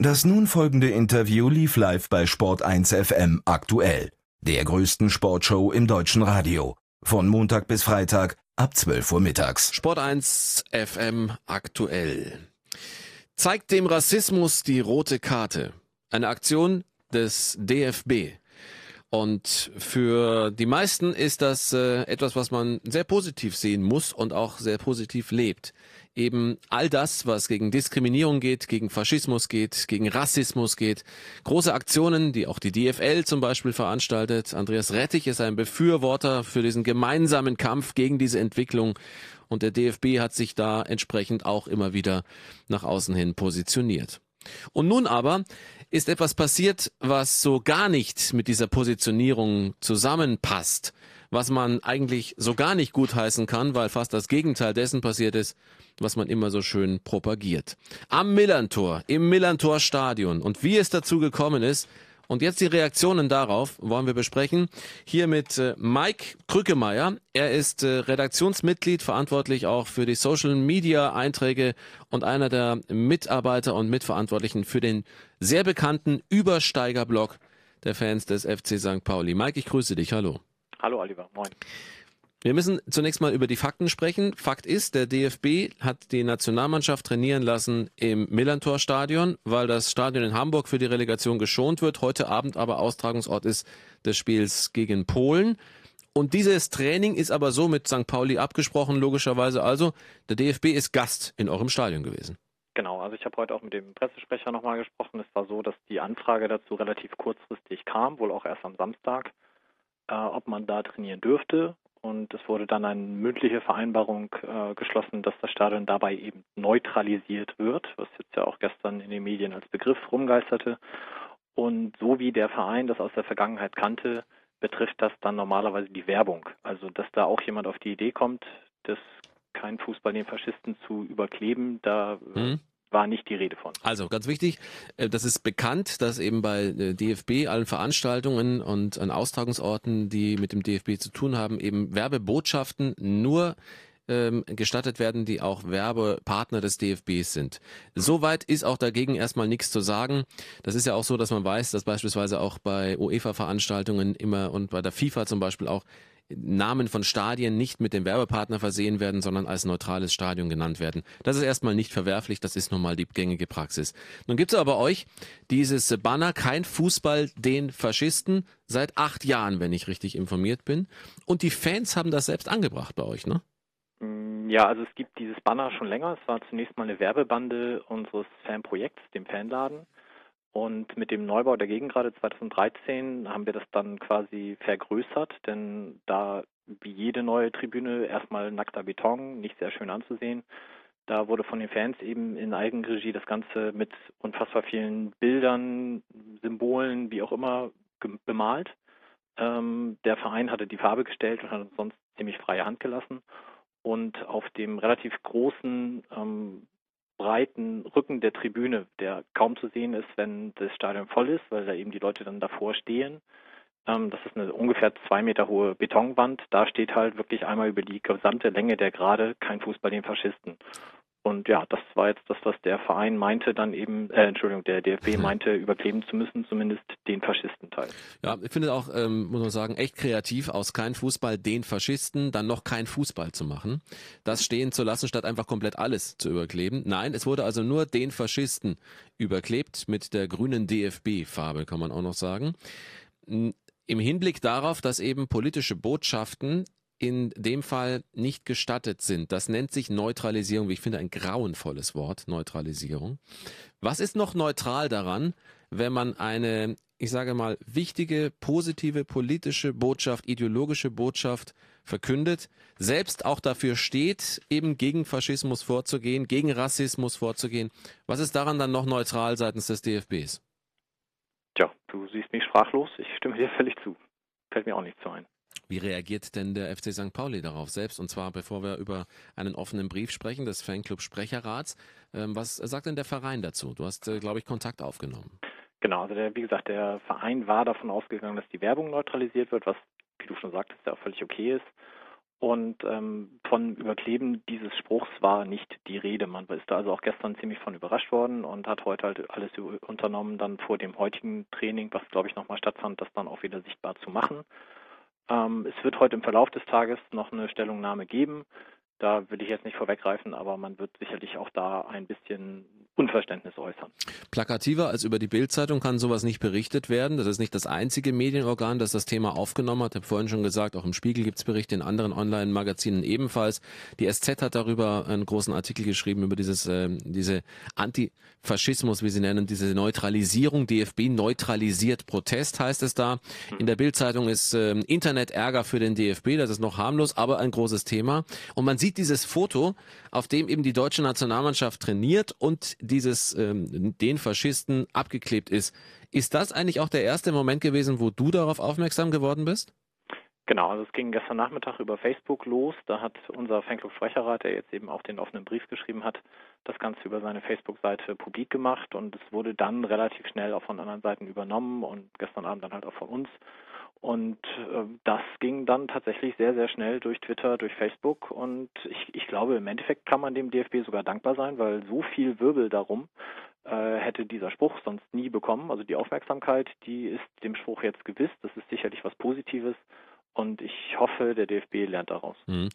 Das nun folgende Interview lief live bei Sport 1 FM aktuell, der größten Sportshow im deutschen Radio. Von Montag bis Freitag ab 12 Uhr mittags. Sport 1 FM aktuell. Zeigt dem Rassismus die rote Karte. Eine Aktion des DFB. Und für die meisten ist das äh, etwas, was man sehr positiv sehen muss und auch sehr positiv lebt. Eben all das, was gegen Diskriminierung geht, gegen Faschismus geht, gegen Rassismus geht. Große Aktionen, die auch die DFL zum Beispiel veranstaltet. Andreas Rettich ist ein Befürworter für diesen gemeinsamen Kampf gegen diese Entwicklung. Und der DFB hat sich da entsprechend auch immer wieder nach außen hin positioniert. Und nun aber ist etwas passiert, was so gar nicht mit dieser Positionierung zusammenpasst, was man eigentlich so gar nicht gutheißen kann, weil fast das Gegenteil dessen passiert ist, was man immer so schön propagiert. Am Millantor, im Millantor Stadion und wie es dazu gekommen ist, und jetzt die Reaktionen darauf wollen wir besprechen. Hier mit äh, Mike Krückemeier. Er ist äh, Redaktionsmitglied, verantwortlich auch für die Social Media Einträge und einer der Mitarbeiter und Mitverantwortlichen für den sehr bekannten Übersteiger-Blog der Fans des FC St. Pauli. Mike, ich grüße dich. Hallo. Hallo Oliver, moin. Wir müssen zunächst mal über die Fakten sprechen. Fakt ist, der DFB hat die Nationalmannschaft trainieren lassen im Millantor-Stadion, weil das Stadion in Hamburg für die Relegation geschont wird, heute Abend aber Austragungsort ist des Spiels gegen Polen. Und dieses Training ist aber so mit St. Pauli abgesprochen, logischerweise also, der DFB ist Gast in eurem Stadion gewesen. Genau, also ich habe heute auch mit dem Pressesprecher nochmal gesprochen. Es war so, dass die Anfrage dazu relativ kurzfristig kam, wohl auch erst am Samstag, äh, ob man da trainieren dürfte. Und es wurde dann eine mündliche Vereinbarung äh, geschlossen, dass das Stadion dabei eben neutralisiert wird, was jetzt ja auch gestern in den Medien als Begriff rumgeisterte. Und so wie der Verein das aus der Vergangenheit kannte, betrifft das dann normalerweise die Werbung. Also dass da auch jemand auf die Idee kommt, das kein Fußball den Faschisten zu überkleben, da mhm war nicht die Rede von. Also ganz wichtig, äh, das ist bekannt, dass eben bei äh, DFB allen Veranstaltungen und an Austragungsorten, die mit dem DFB zu tun haben, eben Werbebotschaften nur ähm, gestattet werden, die auch Werbepartner des DFBs sind. Soweit ist auch dagegen erstmal nichts zu sagen. Das ist ja auch so, dass man weiß, dass beispielsweise auch bei UEFA-Veranstaltungen immer und bei der FIFA zum Beispiel auch Namen von Stadien nicht mit dem Werbepartner versehen werden, sondern als neutrales Stadion genannt werden. Das ist erstmal nicht verwerflich, das ist nun mal die gängige Praxis. Nun gibt es aber euch dieses Banner Kein Fußball den Faschisten seit acht Jahren, wenn ich richtig informiert bin. Und die Fans haben das selbst angebracht bei euch, ne? Mm, ja, also es gibt dieses Banner schon länger. Es war zunächst mal eine Werbebande unseres Fanprojekts, dem Fanladen. Und mit dem Neubau der Gegengrade 2013 haben wir das dann quasi vergrößert, denn da wie jede neue Tribüne erstmal nackter Beton, nicht sehr schön anzusehen. Da wurde von den Fans eben in Eigenregie das Ganze mit unfassbar vielen Bildern, Symbolen, wie auch immer, bemalt. Ähm, der Verein hatte die Farbe gestellt und hat uns sonst ziemlich freie Hand gelassen. Und auf dem relativ großen ähm, breiten Rücken der Tribüne, der kaum zu sehen ist, wenn das Stadion voll ist, weil da eben die Leute dann davor stehen. Ähm, das ist eine ungefähr zwei Meter hohe Betonwand. Da steht halt wirklich einmal über die gesamte Länge der Gerade kein Fußball den Faschisten. Und ja, das war jetzt das, was der Verein meinte, dann eben, äh, Entschuldigung, der DFB mhm. meinte, überkleben zu müssen, zumindest den Faschistenteil. Ja, ich finde auch, ähm, muss man sagen, echt kreativ, aus kein Fußball den Faschisten, dann noch kein Fußball zu machen. Das stehen zu lassen, statt einfach komplett alles zu überkleben. Nein, es wurde also nur den Faschisten überklebt mit der grünen DFB-Farbe, kann man auch noch sagen im Hinblick darauf, dass eben politische Botschaften in dem Fall nicht gestattet sind. Das nennt sich Neutralisierung, wie ich finde, ein grauenvolles Wort, Neutralisierung. Was ist noch neutral daran, wenn man eine, ich sage mal, wichtige, positive politische Botschaft, ideologische Botschaft verkündet, selbst auch dafür steht, eben gegen Faschismus vorzugehen, gegen Rassismus vorzugehen. Was ist daran dann noch neutral seitens des DFBs? Tja, du siehst mich sprachlos. Ich stimme dir völlig zu. Fällt mir auch nicht so ein. Wie reagiert denn der FC St. Pauli darauf selbst? Und zwar, bevor wir über einen offenen Brief sprechen des Fanclub Sprecherrats. Ähm, was sagt denn der Verein dazu? Du hast, äh, glaube ich, Kontakt aufgenommen. Genau, also der, wie gesagt, der Verein war davon ausgegangen, dass die Werbung neutralisiert wird, was, wie du schon sagtest, ja auch völlig okay ist. Und ähm, von Überkleben dieses Spruchs war nicht die Rede. Man ist da also auch gestern ziemlich von überrascht worden und hat heute halt alles unternommen, dann vor dem heutigen Training, was glaube ich nochmal stattfand, das dann auch wieder sichtbar zu machen. Ähm, es wird heute im Verlauf des Tages noch eine Stellungnahme geben. Da will ich jetzt nicht vorweggreifen, aber man wird sicherlich auch da ein bisschen Unverständnis äußern. Plakativer als über die Bildzeitung kann sowas nicht berichtet werden. Das ist nicht das einzige Medienorgan, das das Thema aufgenommen hat. Ich habe vorhin schon gesagt, auch im Spiegel gibt es Berichte, in anderen Online-Magazinen ebenfalls. Die SZ hat darüber einen großen Artikel geschrieben, über dieses, äh, diese Antifaschismus, wie sie nennen, diese Neutralisierung. DFB neutralisiert Protest, heißt es da. In der Bildzeitung ist äh, Internet-Ärger für den DFB, das ist noch harmlos, aber ein großes Thema. Und man sieht dieses Foto, auf dem eben die deutsche Nationalmannschaft trainiert und dieses ähm, den Faschisten abgeklebt ist. Ist das eigentlich auch der erste Moment gewesen, wo du darauf aufmerksam geworden bist? Genau, also es ging gestern Nachmittag über Facebook los. Da hat unser Fanclub Sprecherrat, der jetzt eben auch den offenen Brief geschrieben hat, das Ganze über seine Facebook-Seite publik gemacht und es wurde dann relativ schnell auch von anderen Seiten übernommen und gestern Abend dann halt auch von uns. Und äh, das ging dann tatsächlich sehr, sehr schnell durch Twitter, durch Facebook. Und ich, ich glaube, im Endeffekt kann man dem DFB sogar dankbar sein, weil so viel Wirbel darum äh, hätte dieser Spruch sonst nie bekommen. Also die Aufmerksamkeit, die ist dem Spruch jetzt gewiss. Das ist sicherlich was Positives. Und ich hoffe, der DFB lernt daraus. Mhm.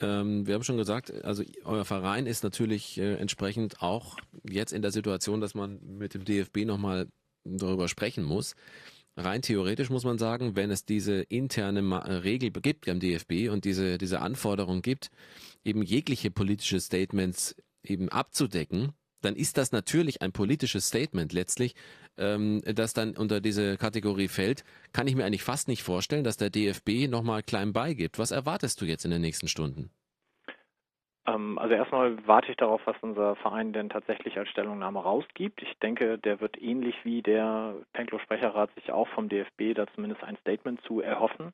Ähm, wir haben schon gesagt, also euer Verein ist natürlich äh, entsprechend auch jetzt in der Situation, dass man mit dem DFB nochmal darüber sprechen muss rein theoretisch muss man sagen, wenn es diese interne äh, Regel gibt am DFB und diese, diese Anforderung gibt, eben jegliche politische Statements eben abzudecken, dann ist das natürlich ein politisches Statement letztlich, ähm, das dann unter diese Kategorie fällt. Kann ich mir eigentlich fast nicht vorstellen, dass der DFB nochmal klein beigibt. Was erwartest du jetzt in den nächsten Stunden? Ähm, also erstmal warte ich darauf, was unser Verein denn tatsächlich als Stellungnahme rausgibt. Ich denke, der wird ähnlich wie der Penklo-Sprecherrat sich auch vom DFB da zumindest ein Statement zu erhoffen.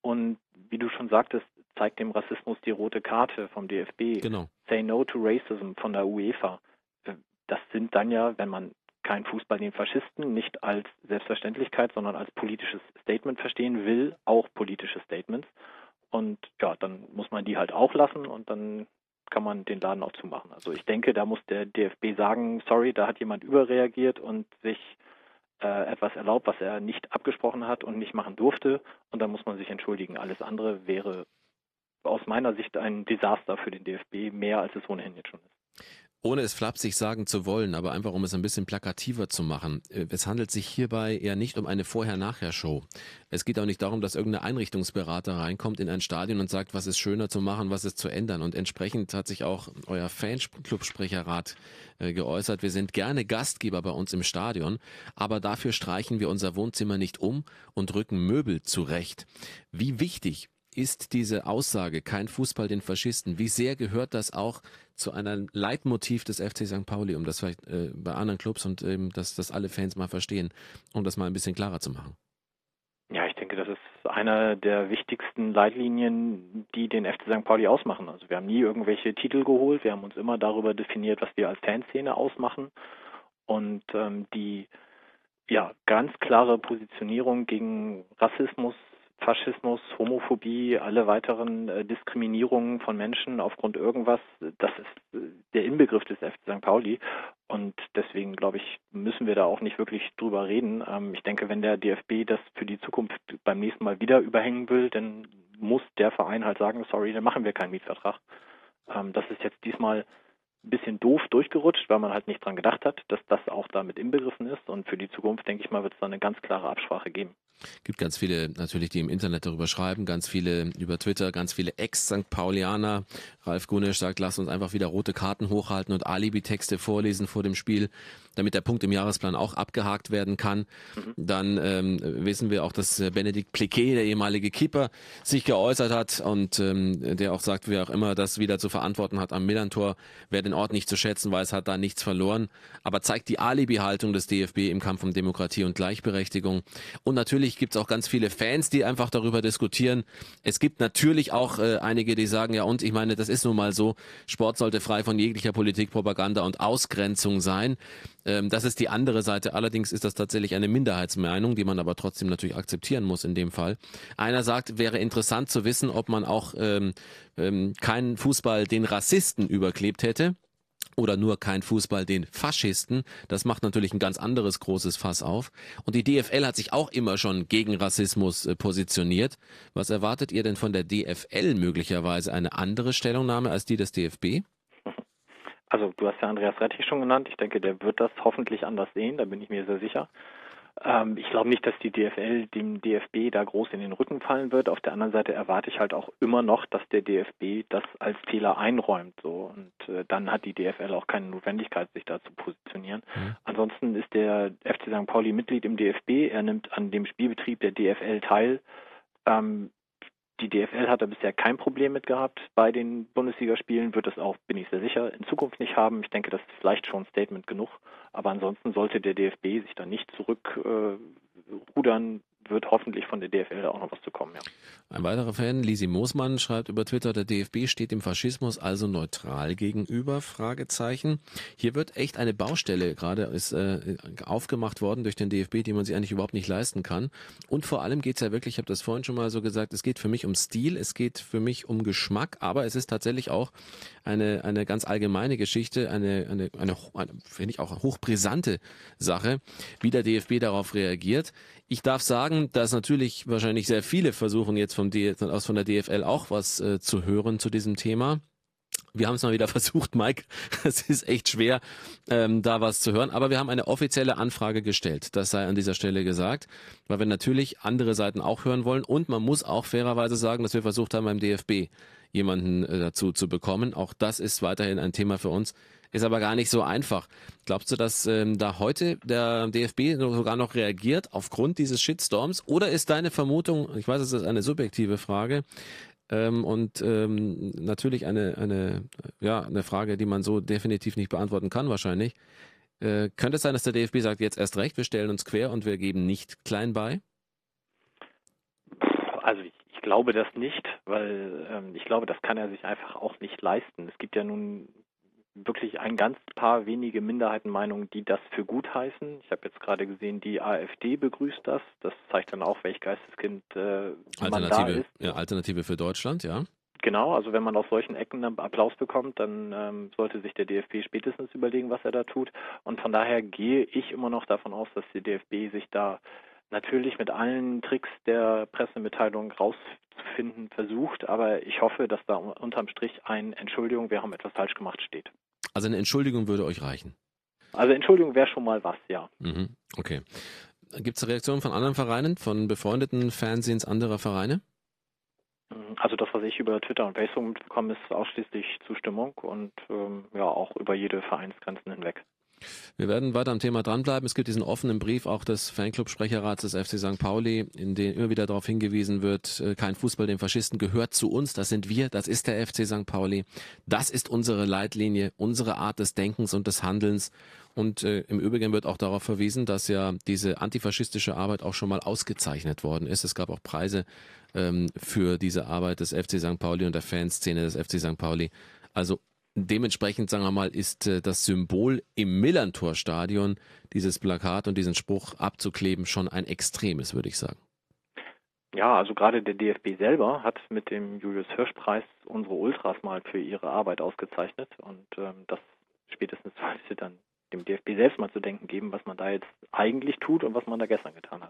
Und wie du schon sagtest, zeigt dem Rassismus die rote Karte vom DFB. Genau. Say no to racism von der UEFA. Das sind dann ja, wenn man kein Fußball den Faschisten nicht als Selbstverständlichkeit, sondern als politisches Statement verstehen will, auch politische Statements. Und ja, dann muss man die halt auch lassen und dann kann man den Laden auch zumachen. Also ich denke, da muss der DFB sagen, sorry, da hat jemand überreagiert und sich äh, etwas erlaubt, was er nicht abgesprochen hat und nicht machen durfte. Und dann muss man sich entschuldigen. Alles andere wäre aus meiner Sicht ein Desaster für den DFB, mehr als es ohnehin jetzt schon ist ohne es flapsig sagen zu wollen, aber einfach um es ein bisschen plakativer zu machen. Äh, es handelt sich hierbei ja nicht um eine Vorher-Nachher-Show. Es geht auch nicht darum, dass irgendein Einrichtungsberater reinkommt in ein Stadion und sagt, was ist schöner zu machen, was ist zu ändern. Und entsprechend hat sich auch euer Fanclub-Sprecherrat äh, geäußert. Wir sind gerne Gastgeber bei uns im Stadion, aber dafür streichen wir unser Wohnzimmer nicht um und rücken Möbel zurecht. Wie wichtig ist diese Aussage, kein Fußball den Faschisten, wie sehr gehört das auch zu einem Leitmotiv des FC St. Pauli, um das vielleicht äh, bei anderen Clubs und ähm, dass das alle Fans mal verstehen, um das mal ein bisschen klarer zu machen? Ja, ich denke, das ist einer der wichtigsten Leitlinien, die den FC St. Pauli ausmachen. Also wir haben nie irgendwelche Titel geholt, wir haben uns immer darüber definiert, was wir als Fanszene ausmachen und ähm, die ja ganz klare Positionierung gegen Rassismus, Faschismus, Homophobie, alle weiteren äh, Diskriminierungen von Menschen aufgrund irgendwas, das ist äh, der Inbegriff des FC St. Pauli. Und deswegen, glaube ich, müssen wir da auch nicht wirklich drüber reden. Ähm, ich denke, wenn der DFB das für die Zukunft beim nächsten Mal wieder überhängen will, dann muss der Verein halt sagen, sorry, dann machen wir keinen Mietvertrag. Ähm, das ist jetzt diesmal ein bisschen doof durchgerutscht, weil man halt nicht dran gedacht hat, dass das auch damit inbegriffen ist. Und für die Zukunft, denke ich mal, wird es da eine ganz klare Absprache geben gibt ganz viele natürlich, die im Internet darüber schreiben, ganz viele über Twitter, ganz viele Ex-St. Paulianer. Ralf Gunisch sagt, lass uns einfach wieder rote Karten hochhalten und Alibi-Texte vorlesen vor dem Spiel, damit der Punkt im Jahresplan auch abgehakt werden kann. Mhm. Dann ähm, wissen wir auch, dass äh, Benedikt Pliquet, der ehemalige Keeper, sich geäußert hat und ähm, der auch sagt, wer auch immer das wieder zu verantworten hat am Millantor, wer den Ort nicht zu schätzen weiß, hat da nichts verloren. Aber zeigt die Alibi-Haltung des DFB im Kampf um Demokratie und Gleichberechtigung. Und natürlich natürlich gibt es auch ganz viele Fans, die einfach darüber diskutieren. Es gibt natürlich auch äh, einige, die sagen, ja und, ich meine, das ist nun mal so, Sport sollte frei von jeglicher Politik, Propaganda und Ausgrenzung sein. Ähm, das ist die andere Seite. Allerdings ist das tatsächlich eine Minderheitsmeinung, die man aber trotzdem natürlich akzeptieren muss in dem Fall. Einer sagt, wäre interessant zu wissen, ob man auch ähm, ähm, keinen Fußball den Rassisten überklebt hätte oder nur kein Fußball den Faschisten. Das macht natürlich ein ganz anderes großes Fass auf. Und die DFL hat sich auch immer schon gegen Rassismus äh, positioniert. Was erwartet ihr denn von der DFL möglicherweise eine andere Stellungnahme als die des DFB? Also du hast ja Andreas Rettich schon genannt. Ich denke, der wird das hoffentlich anders sehen, da bin ich mir sehr sicher. Ähm, ich glaube nicht, dass die DFL dem DFB da groß in den Rücken fallen wird. Auf der anderen Seite erwarte ich halt auch immer noch, dass der DFB das als Fehler einräumt. So und äh, dann hat die DFL auch keine Notwendigkeit, sich da zu positionieren. Mhm. Ansonsten ist der FC St. Pauli Mitglied im DFB. Er nimmt an dem Spielbetrieb der DFL teil. Ähm, die DFL hat da bisher kein Problem mit gehabt. Bei den Bundesligaspielen wird es auch, bin ich sehr sicher, in Zukunft nicht haben. Ich denke, das ist vielleicht schon Statement genug. Aber ansonsten sollte der DFB sich da nicht zurückrudern, wird hoffentlich von der DFL auch noch was zu kommen. Ja. Ein weiterer Fan, Lisi Moosmann, schreibt über Twitter, der DFB steht dem Faschismus also neutral gegenüber? Fragezeichen. Hier wird echt eine Baustelle gerade ist äh, aufgemacht worden durch den DFB, die man sich eigentlich überhaupt nicht leisten kann. Und vor allem geht es ja wirklich, ich habe das vorhin schon mal so gesagt, es geht für mich um Stil, es geht für mich um Geschmack, aber es ist tatsächlich auch eine, eine ganz allgemeine Geschichte, eine, eine, eine, eine finde ich auch hochbrisante Sache, wie der DFB darauf reagiert. Ich darf sagen, dass natürlich wahrscheinlich sehr viele versuchen jetzt vom aus von der DFL auch was äh, zu hören zu diesem Thema. Wir haben es mal wieder versucht, Mike. Es ist echt schwer, ähm, da was zu hören. Aber wir haben eine offizielle Anfrage gestellt. Das sei an dieser Stelle gesagt, weil wir natürlich andere Seiten auch hören wollen. Und man muss auch fairerweise sagen, dass wir versucht haben, beim DFB jemanden äh, dazu zu bekommen. Auch das ist weiterhin ein Thema für uns. Ist aber gar nicht so einfach. Glaubst du, dass ähm, da heute der DFB sogar noch reagiert aufgrund dieses Shitstorms? Oder ist deine Vermutung, ich weiß, es ist eine subjektive Frage, ähm, und ähm, natürlich eine, eine, ja, eine Frage, die man so definitiv nicht beantworten kann, wahrscheinlich. Äh, könnte es sein, dass der DFB sagt, jetzt erst recht, wir stellen uns quer und wir geben nicht klein bei? Also ich, ich glaube das nicht, weil ähm, ich glaube, das kann er sich einfach auch nicht leisten. Es gibt ja nun wirklich ein ganz paar wenige Minderheitenmeinungen, die das für gut heißen. Ich habe jetzt gerade gesehen, die AfD begrüßt das. Das zeigt dann auch, welch Geisteskind äh, man da ist. Ja, Alternative für Deutschland, ja. Genau, also wenn man aus solchen Ecken Applaus bekommt, dann ähm, sollte sich der DFB spätestens überlegen, was er da tut. Und von daher gehe ich immer noch davon aus, dass der DFB sich da natürlich mit allen Tricks der Pressemitteilung rauszufinden versucht, aber ich hoffe, dass da unterm Strich ein Entschuldigung, wir haben etwas falsch gemacht steht. Also eine Entschuldigung würde euch reichen. Also Entschuldigung wäre schon mal was, ja. Mhm, okay. Gibt es Reaktionen von anderen Vereinen, von befreundeten Fernsehens anderer Vereine? Also das, was ich über Twitter und Facebook mitbekomme, ist ausschließlich Zustimmung und ähm, ja auch über jede Vereinsgrenzen hinweg. Wir werden weiter am Thema dranbleiben. Es gibt diesen offenen Brief auch des Fanclub-Sprecherrats des FC St. Pauli, in dem immer wieder darauf hingewiesen wird, äh, kein Fußball den Faschisten gehört zu uns. Das sind wir, das ist der FC St. Pauli. Das ist unsere Leitlinie, unsere Art des Denkens und des Handelns. Und äh, im Übrigen wird auch darauf verwiesen, dass ja diese antifaschistische Arbeit auch schon mal ausgezeichnet worden ist. Es gab auch Preise ähm, für diese Arbeit des FC St. Pauli und der Fanszene des FC St. Pauli. Also Dementsprechend, sagen wir mal, ist äh, das Symbol im Millantor-Stadion, dieses Plakat und diesen Spruch abzukleben, schon ein extremes, würde ich sagen. Ja, also gerade der DFB selber hat mit dem Julius Hirsch-Preis unsere Ultras mal für ihre Arbeit ausgezeichnet und ähm, das spätestens sollte dann dem DFB selbst mal zu denken geben, was man da jetzt eigentlich tut und was man da gestern getan hat.